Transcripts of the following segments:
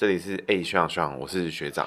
这里是 A 学长学长，我是学长。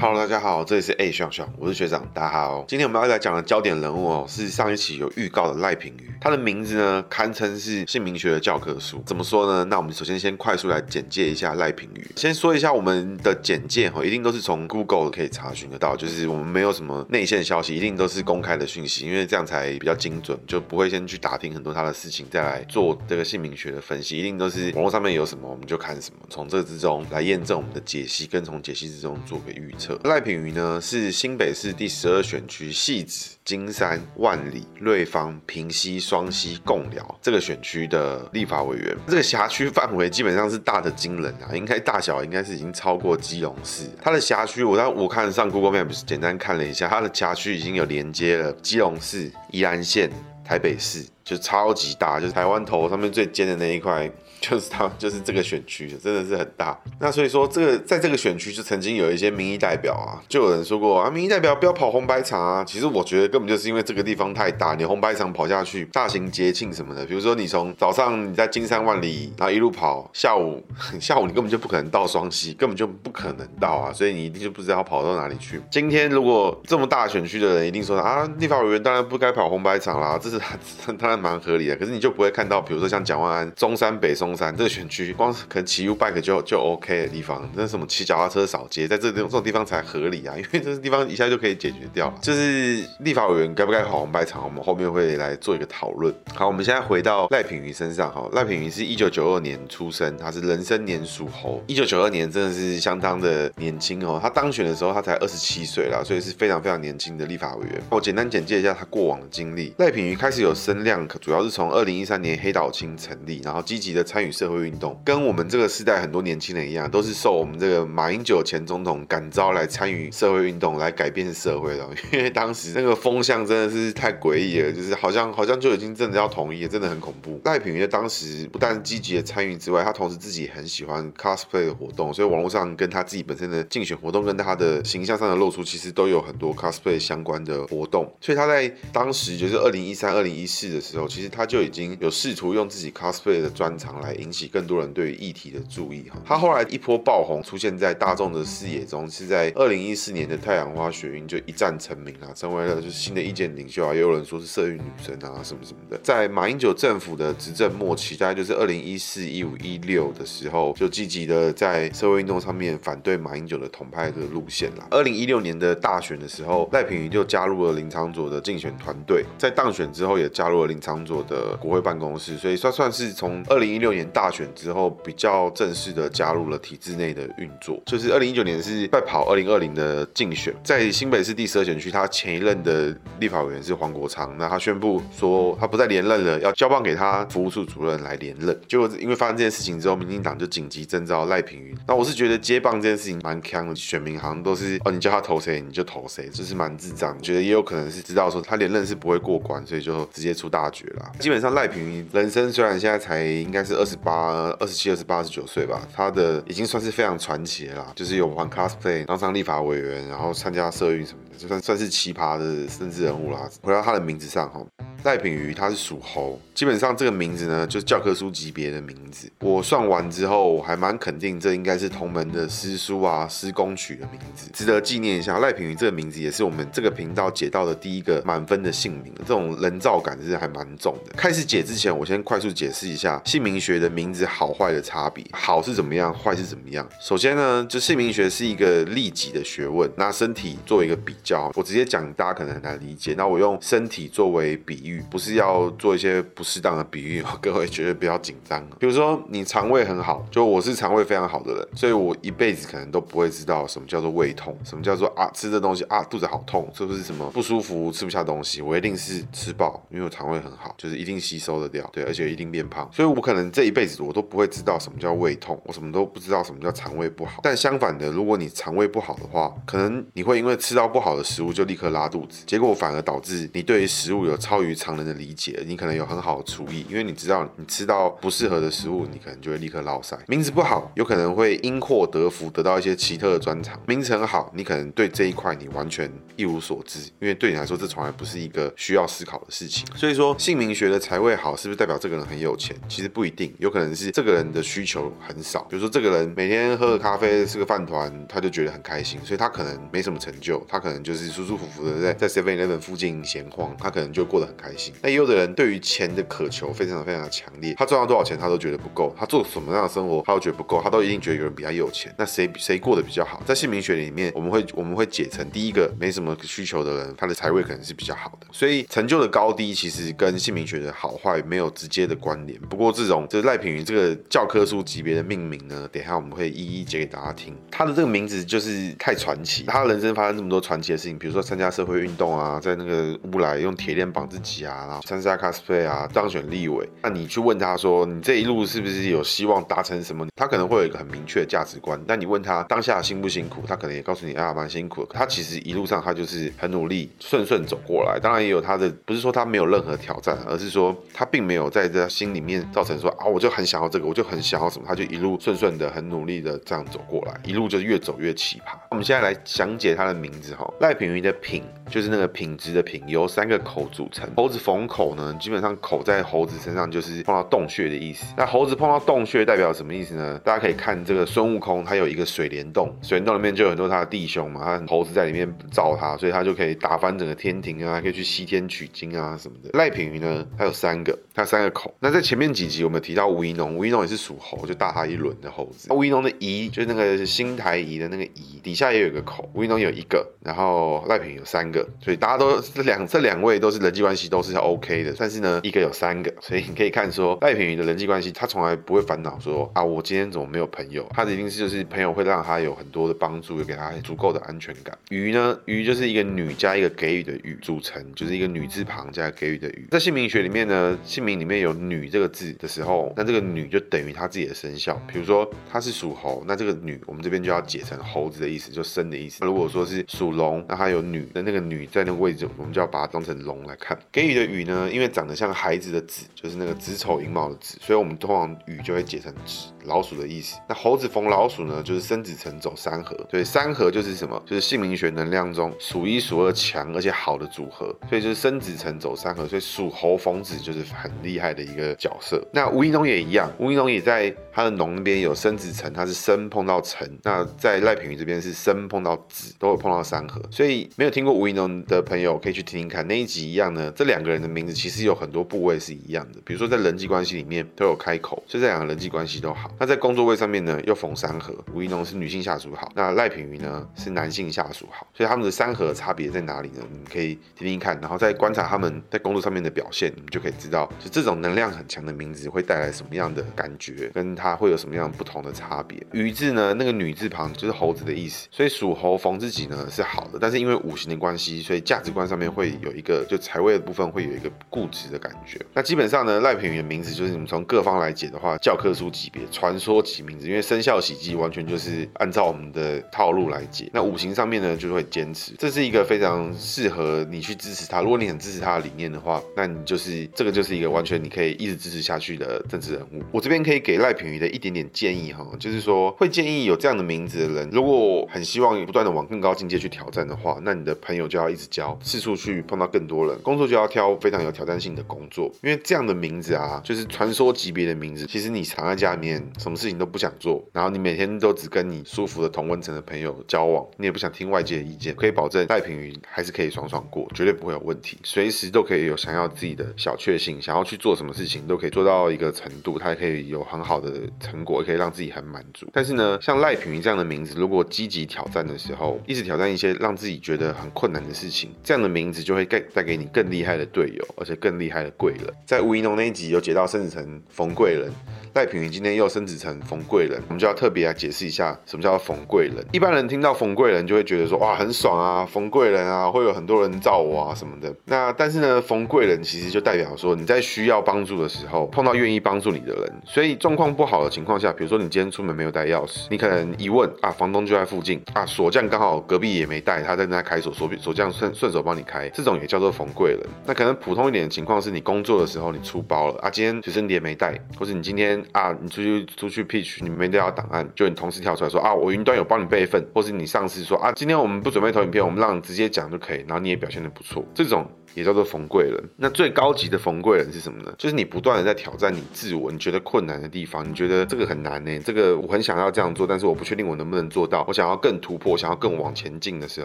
Hello，大家好，这里是 A 笑笑，我是学长，大家好。今天我们要来讲的焦点人物哦，是上一期有预告的赖品妤。他的名字呢，堪称是姓名学的教科书。怎么说呢？那我们首先先快速来简介一下赖品妤。先说一下我们的简介哈，一定都是从 Google 可以查询得到，就是我们没有什么内线消息，一定都是公开的讯息，因为这样才比较精准，就不会先去打听很多他的事情，再来做这个姓名学的分析。一定都是网络上面有什么我们就看什么，从这之中来验证我们的解析，跟从解析之中做个预测。赖品妤呢，是新北市第十二选区汐止、金山、万里、瑞芳、平溪、双溪、贡寮这个选区的立法委员。这个辖区范围基本上是大的惊人啊，应该大小应该是已经超过基隆市。它的辖区，我在我看上 Google Maps 简单看了一下，它的辖区已经有连接了基隆市、宜兰县、台北市。就超级大，就是台湾头上面最尖的那一块，就是他，就是这个选区，真的是很大。那所以说，这个在这个选区就曾经有一些民意代表啊，就有人说过啊，民意代表不要跑红白场啊。其实我觉得根本就是因为这个地方太大，你红白场跑下去，大型节庆什么的，比如说你从早上你在金山万里，然后一路跑，下午 下午你根本就不可能到双溪，根本就不可能到啊，所以你一定就不知道跑到哪里去。今天如果这么大选区的人一定说啊，立法委员当然不该跑红白场啦，这是他他。蛮合理的，可是你就不会看到，比如说像蒋万安、中山北松山 这个选区，光是可能骑 U bike 就就 OK 的地方，那什么骑脚踏车扫街，在这种这种地方才合理啊，因为这个地方一下就可以解决掉了。就是立法委员该不该跑红白场，我们后面会来做一个讨论。好，我们现在回到赖品妤身上哈，赖品妤是一九九二年出生，他是人生年属猴，一九九二年真的是相当的年轻哦，他当选的时候他才二十七岁啦，所以是非常非常年轻的立法委员。我简单简介一下他过往的经历，赖品妤开始有声量。主要是从二零一三年黑岛青成立，然后积极的参参与社会运动，跟我们这个时代很多年轻人一样，都是受我们这个马英九前总统感召来参与社会运动，来改变社会的。因为当时那个风向真的是太诡异了，就是好像好像就已经真的要统一，真的很恐怖。赖品妤当时不但积极的参与之外，他同时自己很喜欢 cosplay 的活动，所以网络上跟他自己本身的竞选活动跟他的形象上的露出，其实都有很多 cosplay 相关的活动。所以他在当时就是二零一三、二零一四的时候，其实他就已经有试图用自己 cosplay 的专长来引起更多人对于议题的注意哈。他后来一波爆红，出现在大众的视野中，是在二零一四年的太阳花学运就一战成名啊，成为了就是新的意见领袖啊，也有人说是社运女神啊什么什么的。在马英九政府的执政末期，大概就是二零一四、一五、一六的时候，就积极的在社会运动上面反对马英九的统派的路线啦。二零一六年的大选的时候，赖品妤就加入了林昌佐的竞选团队，在当选之后也加入了林昌佐的国会办公室，所以算算是从二零一六年大选之后比较正式的加入了体制内的运作。就是二零一九年是在跑二零二零的竞选，在新北市第十二选区，他前一任的立法委员是黄国昌，那他宣布说他不再连任了，要交棒给他服务处主任来连任。结果因为发生这件事情之后，民进党就紧急征召赖品妤。那我是觉得接棒这件事情蛮锵的，选民好像都是哦，你叫他投谁你就投谁，就是蛮智障。觉得也有可能是知道说他连任是不会过关，所以就直接出大局了。基本上赖品妤人生虽然现在才应该是二十八、二十七、二十八、二十九岁吧，他的已经算是非常传奇了啦，就是有玩 cosplay 当上立法委员，然后参加社运什么的，就算算是奇葩的政治人物啦。回到他的名字上哈。赖品妤他是属猴，基本上这个名字呢，就是教科书级别的名字。我算完之后，我还蛮肯定这应该是同门的师叔啊师公取的名字，值得纪念一下。赖品妤这个名字也是我们这个频道解到的第一个满分的姓名，这种人造感是还蛮重的。开始解之前，我先快速解释一下姓名学的名字好坏的差别，好是怎么样，坏是怎么样。首先呢，就姓名学是一个利己的学问，拿身体作为一个比较，我直接讲大家可能很难理解。那我用身体作为比喻。不是要做一些不适当的比喻，各位觉得比较紧张。比如说你肠胃很好，就我是肠胃非常好的人，所以我一辈子可能都不会知道什么叫做胃痛，什么叫做啊吃这东西啊肚子好痛，是不是什么不舒服吃不下东西？我一定是吃饱，因为我肠胃很好，就是一定吸收得掉，对，而且一定变胖。所以我可能这这一辈子我都不会知道什么叫胃痛，我什么都不知道什么叫肠胃不好。但相反的，如果你肠胃不好的话，可能你会因为吃到不好的食物就立刻拉肚子，结果反而导致你对于食物有超于常人的理解，你可能有很好的厨艺，因为你知道你吃到不适合的食物，你可能就会立刻落赛。名字不好，有可能会因祸得福，得到一些奇特的专长；名字好，你可能对这一块你完全一无所知，因为对你来说这从来不是一个需要思考的事情。所以说，姓名学的财位好，是不是代表这个人很有钱？其实不一定，有可能是这个人的需求很少。比如说，这个人每天喝个咖啡，吃个饭团，他就觉得很开心，所以他可能没什么成就，他可能就是舒舒服服的在在 Seven Eleven 附近闲晃，他可能就过得很开心。那也有的人对于钱的渴求非常非常的强烈，他赚到多少钱他都觉得不够，他做什么样的生活他都觉得不够，他都一定觉得有人比他有钱。那谁谁过得比较好？在姓名学里面，我们会我们会解成第一个没什么需求的人，他的财位可能是比较好的。所以成就的高低其实跟姓名学的好坏没有直接的关联。不过这种赖品妤这个教科书级别的命名呢，等一下我们会一一解给大家听。他的这个名字就是太传奇，他人生发生这么多传奇的事情，比如说参加社会运动啊，在那个乌来用铁链绑自己啊，然后参加 cosplay 啊，当选立委。那你去问他说，你这一路是不是有希望达成什么？他可能会有一个很明确的价值观。但你问他当下辛不辛苦，他可能也告诉你啊，蛮辛苦的。他其实一路上他就是很努力，顺顺走过来。当然也有他的，不是说他没有任何挑战，而是说他并没有在这心里面造成说啊，我就很想要这个，我就很想要什么，他就一路顺顺的、很努力的这样走过来，一路就越走越奇葩。我们现在来详解他的名字哈，赖品妤的品就是那个品质的品，由三个口组成。猴子逢口呢，基本上口在猴子身上就是碰到洞穴的意思。那猴子碰到洞穴代表什么意思呢？大家可以看这个孙悟空，他有一个水帘洞，水帘洞里面就有很多他的弟兄嘛，他猴子在里面罩他，所以他就可以打翻整个天庭啊，可以去西天取经啊什么的。赖品妤呢，他有三个，他有三个口。那在前面几集我们提到吴一农，吴一农也是属猴，就大他一轮的猴子。吴一农的姨就是那个新台姨的那个姨，底下也有个口。吴一农有一个，然后赖品有三个，所以大家都这两这两位都是人际关系都是 OK 的。但是呢，一个有三个，所以你可以看说赖品鱼的人际关系，他从来不会烦恼说啊，我今天怎么没有朋友？他的一定是就是朋友会让他有很多的帮助，又给他足够的安全感。鱼呢，鱼就是一个女加一个给予的予组成，就是一个女字旁加给予的予。在姓名学里面呢，姓名里面有女这个字的时候，那这个女就等于他自己的生肖。比如说她是属猴，那这个女我们这边就要解成猴子的意思，就生的意思。如果说是属龙，那还有女的那个女在那个位置，我们就要把它当成龙来看。给予的予呢，因为长得像孩子的子，就是那个子丑寅卯的子，所以我们通常予就会解成子，老鼠的意思。那猴子逢老鼠呢，就是生子辰走三合，所以三合就是什么？就是姓名学能量中数一数二强而且好的组合，所以就是生子辰走三合，所以属猴逢子就是很厉害的一个角色。那无意中也一样，吴云龙也在他的农那边有生子辰，他是生碰到辰。那在赖品妤这边是生碰到子，都会碰到三合。所以没有听过吴怡农的朋友可以去听听看那一集一样呢。这两个人的名字其实有很多部位是一样的，比如说在人际关系里面都有开口，所以这两个人际关系都好。那在工作位上面呢，又逢三合。吴怡农是女性下属好，那赖品妤呢是男性下属好，所以他们的三合差别在哪里呢？你们可以听听看，然后再观察他们在工作上面的表现，你们就可以知道，就这种能量很强的名字会带来什么样的感觉，跟它会有什么样不同的差别。鱼字呢，那个女字旁就是猴子的意思，所以属猴逢自己呢是好的，但是因为五行的关系，所以价值观上面会有一个就财位的部分会有一个固执的感觉。那基本上呢，赖品妤的名字就是你们从各方来解的话，教科书级别、传说级名字，因为生肖喜忌完全就是按照我们的套路来解。那五行上面呢，就会坚持，这是一个非常适合你去支持他。如果你很支持他的理念的话，那你就是这个就是一个完全你可以一直支持下去的政治人物。我这边可以给赖品妤的一点点建议哈，就是说会建议有这样的名字的人，如果很希望不断的往更高境界去挑战的话，那你的朋友就要一直交，四处去碰到更多人，工作就要挑非常有挑战性的工作，因为这样的名字啊，就是传说级别的名字。其实你藏在家里面，什么事情都不想做，然后你每天都只跟你舒服的同温层的朋友交往，你也不想听外界的意见，可以保证赖平云还是可以爽爽过，绝对不会有问题，随时都可以有想要自己的小确幸，想要去做什么事情都可以做到一个程度，他也可以有很好的成果，也可以让自己很满足。但是呢，像赖品妤这样的名字，如果积极挑战的时候，一直挑战一些让自己觉得很困难的事情，这样的名字就会带带给你更厉害的队友，而且更厉害的贵人。在吴怡农那一集有解到升职成冯贵人。赖品妤今天又升职成冯贵人，我们就要特别来解释一下什么叫冯贵人。一般人听到冯贵人就会觉得说哇很爽啊，冯贵人啊会有很多人罩我啊什么的。那但是呢，冯贵人其实就代表说你在需要帮助的时候碰到愿意帮助你的人。所以状况不好的情况下，比如说你今天出门没有带钥匙，你可能一问啊，房东就在附近啊，锁匠刚好隔壁也没带，他在那开锁，锁锁匠顺顺手帮你开，这种也叫做逢贵人。那可能普通一点的情况是你工作的时候你出包了啊，今天随身碟没带，或是你今天啊你出去。出去 pitch，你没带到档案，就你同事跳出来说啊，我云端有帮你备份，或是你上司说啊，今天我们不准备投影片，我们让你直接讲就可以，然后你也表现得不错，这种。也叫做冯贵人。那最高级的冯贵人是什么呢？就是你不断的在挑战你自我，你觉得困难的地方，你觉得这个很难呢？这个我很想要这样做，但是我不确定我能不能做到。我想要更突破，想要更往前进的时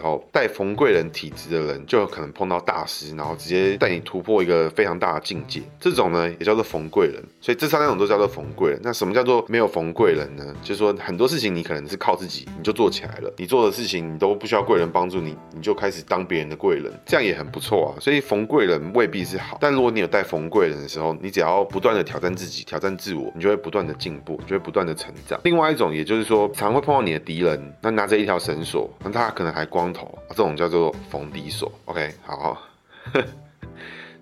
候，带冯贵人体质的人就有可能碰到大师，然后直接带你突破一个非常大的境界。这种呢也叫做冯贵人。所以这三种都叫做冯贵人。那什么叫做没有冯贵人呢？就是说很多事情你可能是靠自己你就做起来了，你做的事情你都不需要贵人帮助你，你就开始当别人的贵人，这样也很不错啊。所以逢贵人。未必是好，但如果你有带逢贵人的时候，你只要不断的挑战自己，挑战自我，你就会不断的进步，你就会不断的成长。另外一种，也就是说，常会碰到你的敌人，那拿着一条绳索，那他可能还光头，这种叫做逢敌索。OK，好。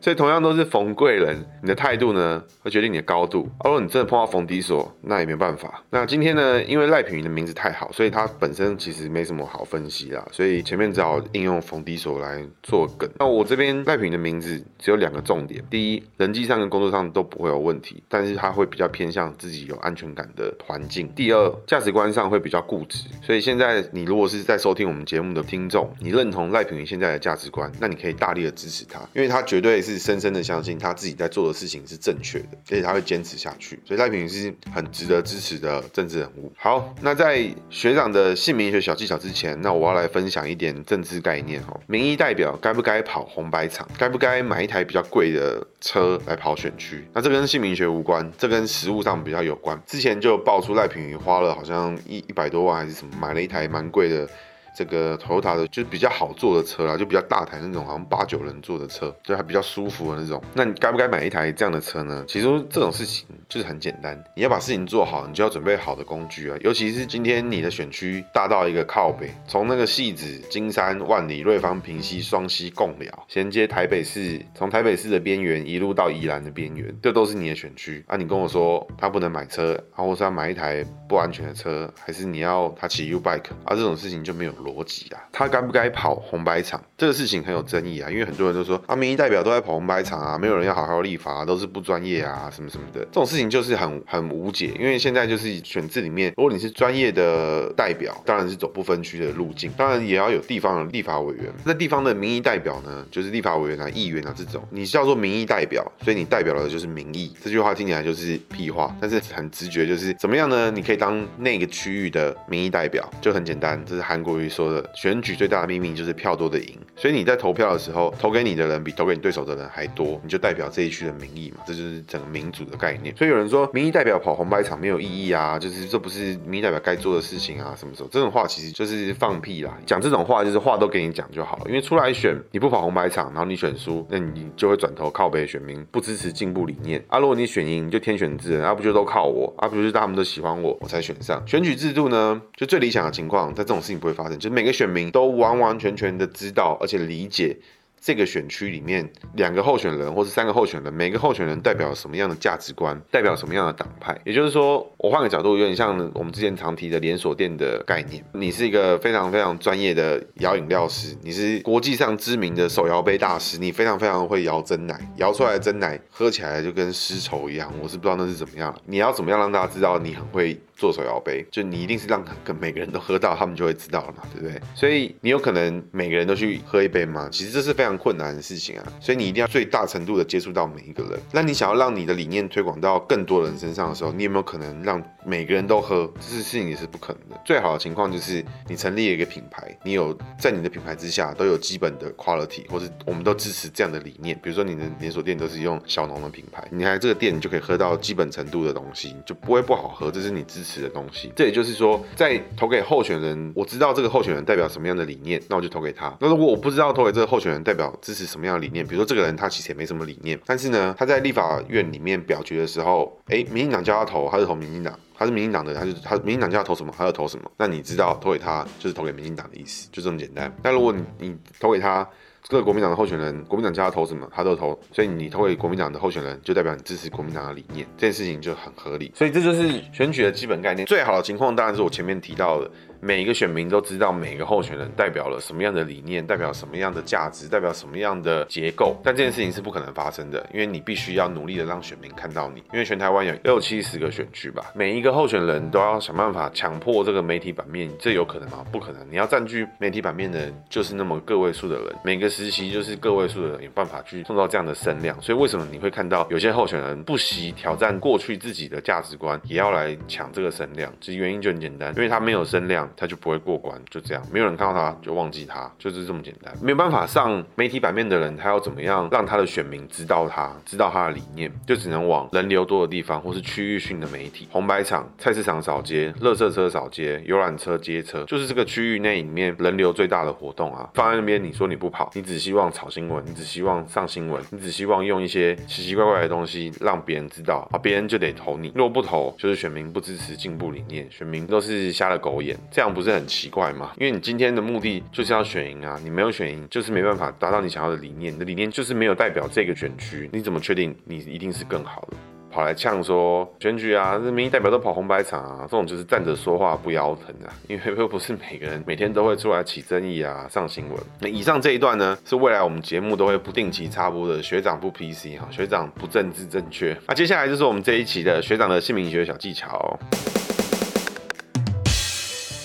所以同样都是冯贵人，你的态度呢会决定你的高度。而如果你真的碰到冯敌索，那也没办法。那今天呢，因为赖品妤的名字太好，所以他本身其实没什么好分析啦。所以前面只好应用冯敌索来做梗。那我这边赖品妤的名字只有两个重点：第一，人际上跟工作上都不会有问题，但是他会比较偏向自己有安全感的环境；第二，价值观上会比较固执。所以现在你如果是在收听我们节目的听众，你认同赖品妤现在的价值观，那你可以大力的支持他，因为他绝对是。深深的相信他自己在做的事情是正确的，而且他会坚持下去，所以赖品妤是很值得支持的政治人物。好，那在学长的姓名学小技巧之前，那我要来分享一点政治概念哈。民意代表该不该跑红白场？该不该买一台比较贵的车来跑选区？那这跟姓名学无关，这跟实务上比较有关。之前就爆出赖品妤花了好像一一百多万还是什么，买了一台蛮贵的。这个 Toyota 的就比较好坐的车啦，就比较大台那种，好像八九人坐的车，就还比较舒服的那种。那你该不该买一台这样的车呢？其实这种事情就是很简单，你要把事情做好，你就要准备好的工具啊。尤其是今天你的选区大到一个靠北，从那个汐止、金山、万里、瑞芳、平溪、双溪、贡寮，衔接台北市，从台北市的边缘一路到宜兰的边缘，这都是你的选区啊。你跟我说他不能买车，然后或是要买一台不安全的车，还是你要他骑 U bike 啊？这种事情就没有。逻辑啊，他该不该跑红白场？这个事情很有争议啊，因为很多人都说啊，民意代表都在跑红白场啊，没有人要好好立法啊，都是不专业啊，什么什么的。这种事情就是很很无解，因为现在就是选制里面，如果你是专业的代表，当然是走不分区的路径，当然也要有地方的立法委员。那地方的民意代表呢，就是立法委员啊、议员啊这种，你是叫做民意代表，所以你代表的就是民意。这句话听起来就是屁话，但是很直觉，就是怎么样呢？你可以当那个区域的民意代表，就很简单，这是韩国瑜。说的选举最大的秘密就是票多的赢，所以你在投票的时候，投给你的人比投给你对手的人还多，你就代表这一区的民意嘛，这就是整个民主的概念。所以有人说民意代表跑红白场没有意义啊，就是这不是民意代表该做的事情啊，什么时候这种话其实就是放屁啦，讲这种话就是话都给你讲就好了，因为出来选你不跑红白场，然后你选输，那你就会转头靠北选民不支持进步理念啊。如果你选赢，你就天选之人，啊不就都靠我，啊不就是他们都喜欢我，我才选上。选举制度呢，就最理想的情况，在这种事情不会发生。就每个选民都完完全全的知道，而且理解。这个选区里面两个候选人或是三个候选人，每个候选人代表什么样的价值观，代表什么样的党派？也就是说，我换个角度，有点像我们之前常提的连锁店的概念。你是一个非常非常专业的摇饮料师，你是国际上知名的手摇杯大师，你非常非常会摇真奶，摇出来的真奶喝起来就跟丝绸一样。我是不知道那是怎么样，你要怎么样让大家知道你很会做手摇杯？就你一定是让跟每个人都喝到，他们就会知道了嘛，对不对？所以你有可能每个人都去喝一杯吗？其实这是非常。困难的事情啊，所以你一定要最大程度的接触到每一个人。那你想要让你的理念推广到更多人身上的时候，你有没有可能让每个人都喝？这是事情也是不可能的。最好的情况就是你成立一个品牌，你有在你的品牌之下都有基本的 quality，或是我们都支持这样的理念。比如说你的连锁店都是用小农的品牌，你来这个店你就可以喝到基本程度的东西，就不会不好喝。这是你支持的东西。这也就是说，在投给候选人，我知道这个候选人代表什么样的理念，那我就投给他。那如果我不知道投给这个候选人代表支持什么样的理念，比如说这个人他其实也没什么理念，但是呢，他在立法院里面表决的时候，哎，民进党叫他投，他就投民进党。他是民进党的，他就他民进党叫他投什么，他就投什么。那你知道投给他就是投给民进党的意思，就这么简单。但如果你你投给他。这个国民党的候选人，国民党叫他投什么，他都投，所以你投给国民党的候选人，就代表你支持国民党的理念，这件事情就很合理。所以这就是选举的基本概念。最好的情况当然是我前面提到的。每一个选民都知道每个候选人代表了什么样的理念，代表什么样的价值，代表什么样的结构。但这件事情是不可能发生的，因为你必须要努力的让选民看到你。因为全台湾有六七十个选区吧，每一个候选人都要想办法强迫这个媒体版面，这有可能吗？不可能。你要占据媒体版面的，就是那么个位数的人，每个时期就是个位数的人有办法去创造这样的声量。所以为什么你会看到有些候选人不惜挑战过去自己的价值观，也要来抢这个声量？其实原因就很简单，因为他没有声量，他就不会过关。就这样，没有人看到他就忘记他，就是这么简单。没有办法上媒体版面的人，他要怎么样让他的选民知道他，知道他的理念？就只能往人流多的地方，或是区域性的媒体，红白场、菜市场扫街、垃圾车扫街、游览车接车，就是这个区域内里面人流最大的活动啊。放在那边，你说你不跑，你只希望炒新闻，你只希望上新闻，你只希望用一些奇奇怪怪的东西让别人知道啊，别人就得投你。如果不投，就是选民不支持进步理念，选民都是瞎了狗眼，这样样不是很奇怪？吗？因为你今天的目的就是要选赢啊，你没有选赢，就是没办法达到你想要的理念。你的理念就是没有代表这个选区，你怎么确定你一定是更好的？跑来呛说选举啊，这民意代表都跑红白场啊，这种就是站着说话不腰疼啊。因为 又不是每个人每天都会出来起争议啊，上新闻。那以上这一段呢，是未来我们节目都会不定期插播的学长不 PC 哈，学长不政治正确。那接下来就是我们这一期的学长的姓名学小技巧。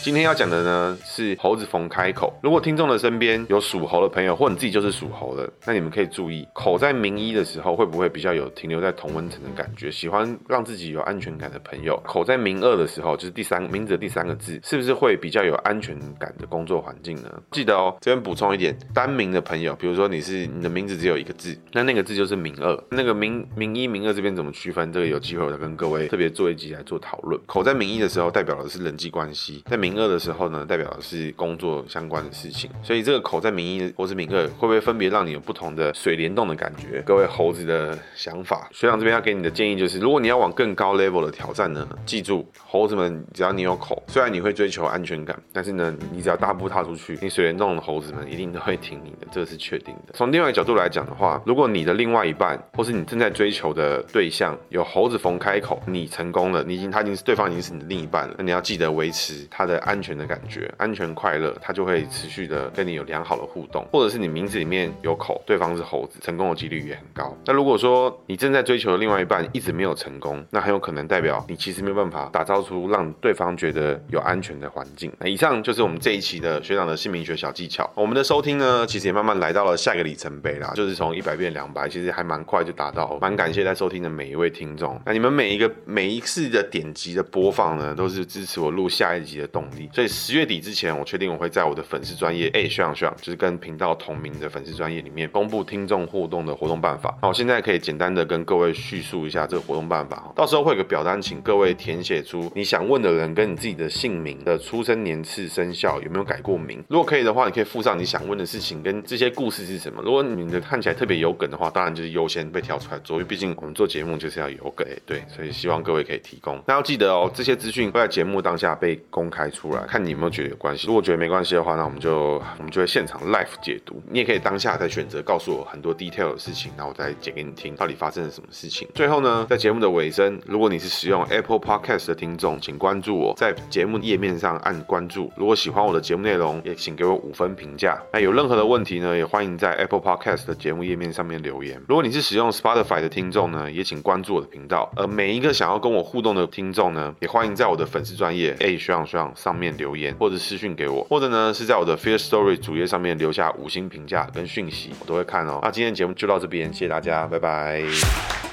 今天要讲的呢是猴子逢开口。如果听众的身边有属猴的朋友，或你自己就是属猴的，那你们可以注意，口在名一的时候会不会比较有停留在同温层的感觉？喜欢让自己有安全感的朋友，口在名二的时候，就是第三名字的第三个字，是不是会比较有安全感的工作环境呢？记得哦，这边补充一点，单名的朋友，比如说你是你的名字只有一个字，那那个字就是名二。那个名名一、名二这边怎么区分？这个有机会我再跟各位特别做一集来做讨论。口在名一的时候，代表的是人际关系，在名名二的时候呢，代表的是工作相关的事情，所以这个口在名一或是名二，会不会分别让你有不同的水帘洞的感觉？各位猴子的想法，学长这边要给你的建议就是，如果你要往更高 level 的挑战呢，记住，猴子们只要你有口，虽然你会追求安全感，但是呢，你只要大步踏出去，你水帘洞的猴子们一定都会挺你的，这个是确定的。从另外一个角度来讲的话，如果你的另外一半或是你正在追求的对象有猴子逢开口，你成功了，你已经他已经是对方已经是你的另一半了，那你要记得维持他的安全。的感觉安全快乐，他就会持续的跟你有良好的互动，或者是你名字里面有口，对方是猴子，成功的几率也很高。那如果说你正在追求的另外一半一直没有成功，那很有可能代表你其实没有办法打造出让对方觉得有安全的环境。那以上就是我们这一期的学长的姓名学小技巧。我们的收听呢，其实也慢慢来到了下一个里程碑啦，就是从一百变两百，其实还蛮快就达到。蛮感谢在收听的每一位听众，那你们每一个每一次的点击的播放呢，都是支持我录下一集的动所以十月底之前，我确定我会在我的粉丝专业，哎，学长学长，就是跟频道同名的粉丝专业里面公布听众互动的活动办法。那我现在可以简单的跟各位叙述一下这个活动办法。到时候会有个表单，请各位填写出你想问的人跟你自己的姓名的出生年次生肖有没有改过名。如果可以的话，你可以附上你想问的事情跟这些故事是什么。如果你的看起来特别有梗的话，当然就是优先被挑出来做，因为毕竟我们做节目就是要有梗，对，所以希望各位可以提供。那要记得哦，这些资讯会在节目当下被公开出出来，看你有没有。觉得有关系，如果觉得没关系的话，那我们就我们就会现场 live 解读。你也可以当下再选择告诉我很多 detail 的事情，然后我再讲给你听，到底发生了什么事情。最后呢，在节目的尾声，如果你是使用 Apple Podcast 的听众，请关注我，在节目页面上按关注。如果喜欢我的节目内容，也请给我五分评价。那有任何的问题呢，也欢迎在 Apple Podcast 的节目页面上面留言。如果你是使用 Spotify 的听众呢，也请关注我的频道。而每一个想要跟我互动的听众呢，也欢迎在我的粉丝专页，哎，学长学长上。面留言，或者私讯给我，或者呢是在我的 Firstory 主页上面留下五星评价跟讯息，我都会看哦。那今天节目就到这边，谢谢大家，拜拜。